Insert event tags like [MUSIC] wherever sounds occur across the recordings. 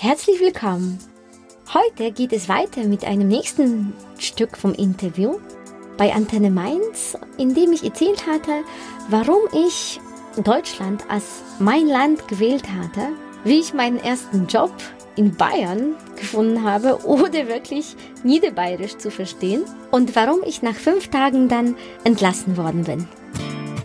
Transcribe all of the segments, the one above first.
Herzlich willkommen. Heute geht es weiter mit einem nächsten Stück vom Interview bei Antenne Mainz, in dem ich erzählt hatte, warum ich Deutschland als mein Land gewählt hatte, wie ich meinen ersten Job in Bayern gefunden habe, [LAUGHS] ohne wirklich Niederbayerisch zu verstehen und warum ich nach fünf Tagen dann entlassen worden bin.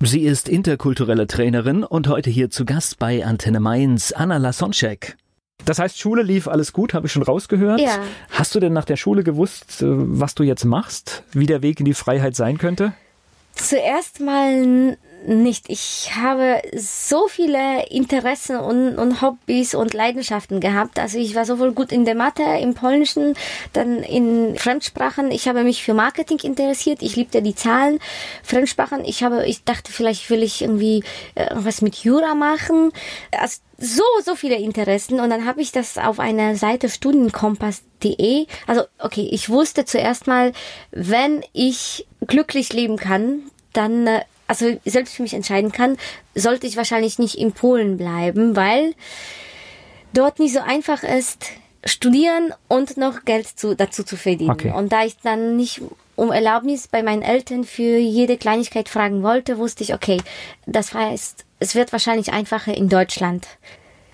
Sie ist interkulturelle Trainerin und heute hier zu Gast bei Antenne Mainz, Anna Lasonczek. Das heißt, Schule lief alles gut, habe ich schon rausgehört. Ja. Hast du denn nach der Schule gewusst, äh, was du jetzt machst, wie der Weg in die Freiheit sein könnte? Zuerst mal nicht. Ich habe so viele Interessen und, und Hobbys und Leidenschaften gehabt. Also ich war sowohl gut in der Mathe, im Polnischen, dann in Fremdsprachen. Ich habe mich für Marketing interessiert. Ich liebte die Zahlen. Fremdsprachen. Ich habe, ich dachte, vielleicht will ich irgendwie äh, was mit Jura machen. Also so, so viele Interessen. Und dann habe ich das auf einer Seite studienkompass.de. Also, okay, ich wusste zuerst mal, wenn ich glücklich leben kann, dann, äh, also selbst für mich entscheiden kann, sollte ich wahrscheinlich nicht in Polen bleiben, weil dort nicht so einfach ist, studieren und noch Geld zu, dazu zu verdienen. Okay. Und da ich dann nicht um Erlaubnis bei meinen Eltern für jede Kleinigkeit fragen wollte, wusste ich, okay, das heißt, es wird wahrscheinlich einfacher in Deutschland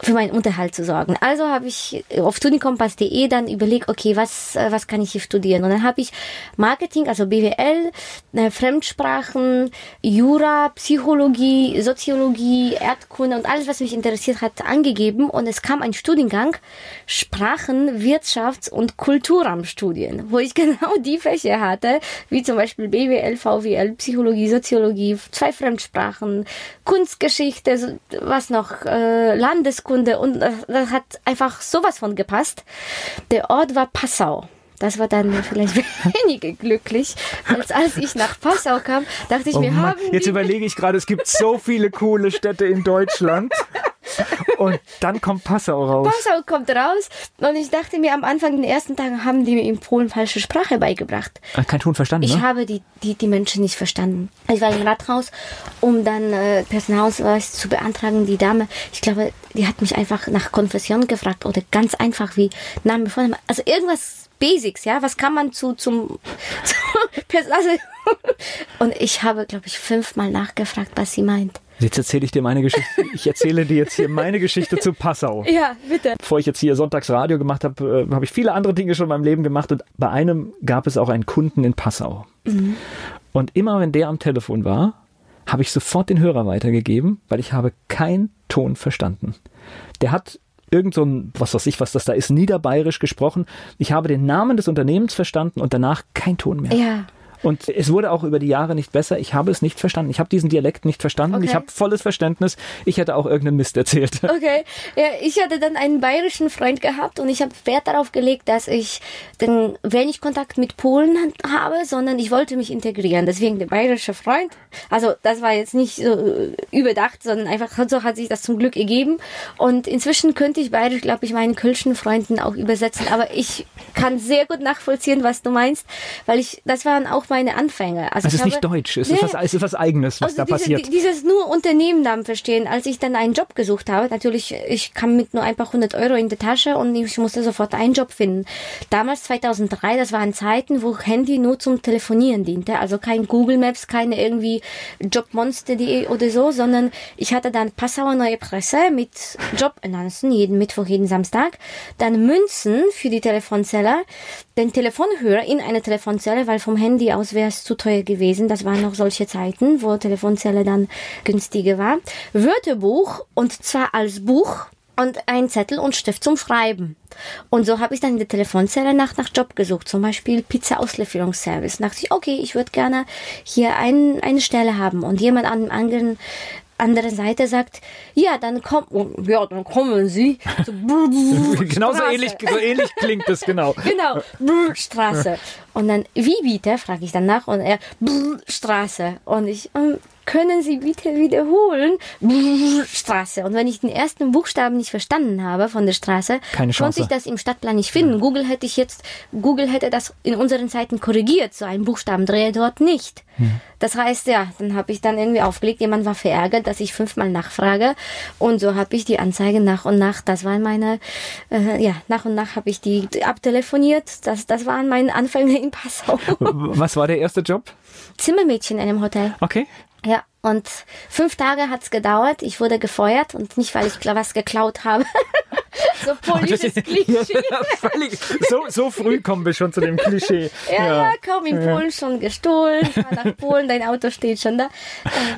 für meinen Unterhalt zu sorgen. Also habe ich auf studienkompass.de dann überlegt, okay, was, äh, was kann ich hier studieren? Und dann habe ich Marketing, also BWL, äh, Fremdsprachen, Jura, Psychologie, Soziologie, Erdkunde und alles, was mich interessiert hat, angegeben. Und es kam ein Studiengang Sprachen, Wirtschafts- und Kulturraumstudien, wo ich [LAUGHS] genau die Fächer hatte, wie zum Beispiel BWL, VWL, Psychologie, Soziologie, zwei Fremdsprachen, Kunstgeschichte, was noch, äh, Landeskunde und das, hat einfach sowas von gepasst. Der Ort war Passau. Das war dann vielleicht [LAUGHS] weniger glücklich, als als ich nach Passau kam, dachte ich Oh mir, Mann, haben jetzt überlege ich gerade, es gibt so viele coole Städte in Deutschland. [LAUGHS] Und dann kommt Passau raus. Passau kommt raus und ich dachte mir am Anfang, den ersten Tagen haben die mir in Polen falsche Sprache beigebracht. Kein Ton verstanden, Ich ne? habe die, die, die Menschen nicht verstanden. Ich war im Rathaus, um dann äh, Personalausweis zu beantragen. Die Dame, ich glaube, die hat mich einfach nach Konfession gefragt oder ganz einfach wie Name, Vorname. Also irgendwas Basics, ja. Was kann man zu, zum, [LAUGHS] zu Pers- also, [LAUGHS] Und ich habe, glaube ich, fünfmal nachgefragt, was sie meint. Jetzt erzähle ich dir meine Geschichte. [LAUGHS] Ich erzähle dir jetzt hier meine Geschichte zu Passau. Ja, bitte. Bevor ich jetzt hier Sonntags Radio gemacht habe, äh, habe ich viele andere Dinge schon in meinem Leben gemacht und bei einem gab es auch einen Kunden in Passau. Und immer wenn der am Telefon war, habe ich sofort den Hörer weitergegeben, weil ich habe keinen Ton verstanden. Der hat irgend so ein, was weiß ich, was das da ist, niederbayerisch gesprochen. Ich habe den Namen des Unternehmens verstanden und danach kein Ton mehr. Ja. Und es wurde auch über die Jahre nicht besser. Ich habe es nicht verstanden. Ich habe diesen Dialekt nicht verstanden. Okay. Ich habe volles Verständnis. Ich hätte auch irgendeinen Mist erzählt. [LAUGHS] Okay, ja, ich hatte dann einen bayerischen Freund gehabt und ich habe Wert darauf gelegt, dass ich dann wenig Kontakt mit Polen habe, sondern ich wollte mich integrieren. Deswegen der bayerische Freund. Also das war jetzt nicht so äh, überdacht, sondern einfach so hat sich das zum Glück ergeben. Und inzwischen könnte ich bayerisch, glaube ich, meinen kölschen Freunden auch übersetzen. Aber ich kann sehr gut nachvollziehen, was du meinst, weil ich das waren auch meine Anfänge. Also Es ist nicht habe- deutsch. Es Nee. ist was, es ist was Eigenes, was also da diese, passiert. die- Dieses nur Unternehmennamen verstehen. Als ich dann einen Job gesucht habe, natürlich, ich kam mit nur ein paar hundert Euro in die Tasche und ich musste sofort einen Job finden. Damals 2003, das waren Zeiten, wo Handy nur zum Telefonieren diente. Also kein Google Maps, keine irgendwie Jobmonster.de oder so, sondern ich hatte dann Passauer Neue Presse mit Jobannoncen jeden Mittwoch, jeden Samstag. Dann Münzen für die Telefonzelle, den Telefonhörer in eine Telefonzelle, weil vom Handy aus wäre es zu teuer gewesen. Das waren noch solche Zeiten, wo Telefonzelle dann günstiger war. Wörterbuch und zwar als Buch und ein Zettel und Stift zum Schreiben. Und so habe ich dann in der Telefonzelle nach, nach Job gesucht, zum Beispiel Pizza-Auslieferungsservice. Dachte ich, okay, ich würde gerne hier ein, eine Stelle haben. Und jemand an anderen andere Seite sagt, ja, dann kommen, ja, dann kommen Sie. [LAUGHS] So, Genauso Straße. ähnlich, so ähnlich klingt es, genau. [LAUGHS] Genau, Brr, Straße. Und dann, wie bitte, frage ich dann nach und er, Brr, Straße. Und ich, ähm, können Sie bitte wiederholen? [LAUGHS] Straße. Und wenn ich den ersten Buchstaben nicht verstanden habe von der Straße, konnte ich das im Stadtplan nicht finden. Google hätte ich jetzt, Google hätte das in unseren Zeiten korrigiert, so einen Buchstabendreher dort nicht. Das heißt, ja, dann habe ich dann irgendwie aufgelegt, jemand war verärgert, dass ich fünfmal nachfrage und so habe ich die Anzeige nach und nach, das waren meine, äh, ja, nach und nach habe ich die abtelefoniert, das, das waren meine Anfänge in Passau. Was war der erste Job? Zimmermädchen in einem Hotel. Okay. Ja, und fünf Tage hat's gedauert. Ich wurde gefeuert und nicht, weil ich was geklaut habe. [LAUGHS] so [LAUGHS] politisches [LAUGHS] Klischee. Völlig, so, so früh kommen wir schon zu dem Klischee. Ja, ja, komm, in Polen schon gestohlen. Fahr nach Polen, dein Auto steht schon da.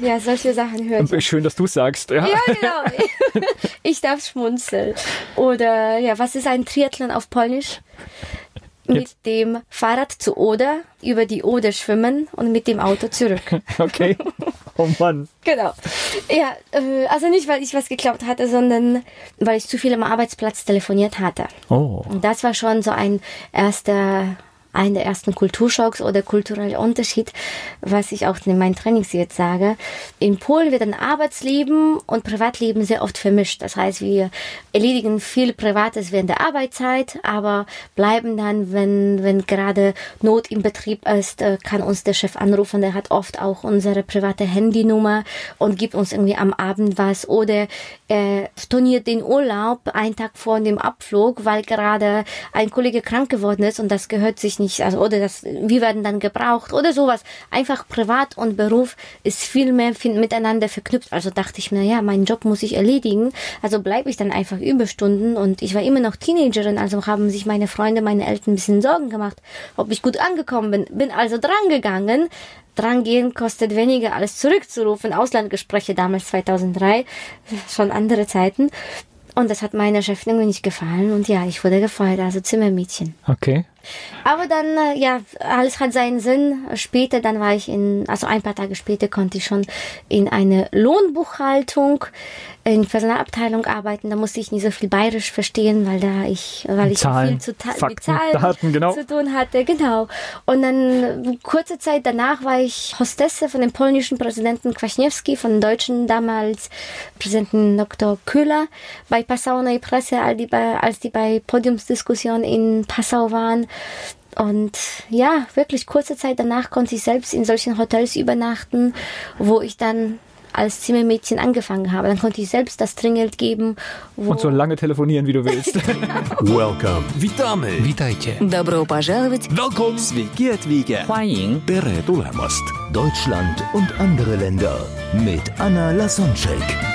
Äh, Ja, solche Sachen höre ich. Schön, dass du sagst. Ja. Ja, genau. Ich darf schmunzeln. Oder, ja, was ist ein Triathlon auf Polnisch? Mit Jetzt. dem Fahrrad zu Oder, über die Oder schwimmen und mit dem Auto zurück. [LAUGHS] Okay. [LAUGHS] Oh Mann. Genau. Ja, äh, also nicht, weil ich was geklaut hatte, sondern weil ich zu viel am Arbeitsplatz telefoniert hatte. Oh. Und das war schon so ein erster, ein der ersten Kulturschocks oder kultureller Unterschied, was ich auch in meinen Trainings jetzt sage. In Polen wird ein Arbeitsleben und Privatleben sehr oft vermischt. Das heißt, wir erledigen viel Privates während der Arbeitszeit, aber bleiben dann, wenn, wenn gerade Not im Betrieb ist, äh, kann uns der Chef anrufen. Der hat oft auch unsere private Handynummer und gibt uns irgendwie am Abend was oder er storniert den Urlaub einen Tag vor dem Abflug, weil gerade ein Kollege krank geworden ist und das gehört sich nicht, also oder das, wir werden dann gebraucht oder sowas. Einfach Privat und Beruf ist viel mehr miteinander verknüpft. Also dachte ich mir, ja, meinen Job muss ich erledigen, also bleibe ich dann einfach Überstunden und ich war immer noch Teenagerin, also haben sich meine Freunde, meine Eltern ein bisschen Sorgen gemacht, ob ich gut angekommen bin. Bin also drangegangen. Drangehen kostet weniger als zurückzurufen. Auslandgespräche damals 2003, schon andere Zeiten. Und das hat meiner Chefin irgendwie nicht gefallen. Und ja, ich wurde gefeuert, also Zimmermädchen. Okay. Aber dann, äh, ja, alles hat seinen Sinn. Später, dann war ich in, also ein paar Tage später konnte ich schon in eine Lohnbuchhaltung in Personalabteilung arbeiten. Da musste ich nicht so viel bayerisch verstehen, weil da ich, weil ich Zahlen, viel zu mit Fakten, Zahlen Daten, genau. zu tun hatte. Genau. Und dann kurze Zeit danach war ich Hostesse von dem polnischen Präsidenten Kwaśniewski, von dem deutschen damals Präsidenten Dr. Köhler bei Passau Neue Presse, als die bei, als die bei Podiumsdiskussionen in Passau waren. Und ja, wirklich kurze Zeit danach konnte ich selbst in solchen Hotels übernachten, wo ich dann als Zimmermädchen angefangen habe. Dann konnte ich selbst das Trinkgeld geben. Wo Und so lange telefonieren, wie du willst. [LAUGHS] Welcome. Witamy. Witajcie. Добро пожаловать! Welcome. Sveiki atvykę. 欢迎 Tere tulemast. Deutschland und andere Länder mit Anna Lasonczek.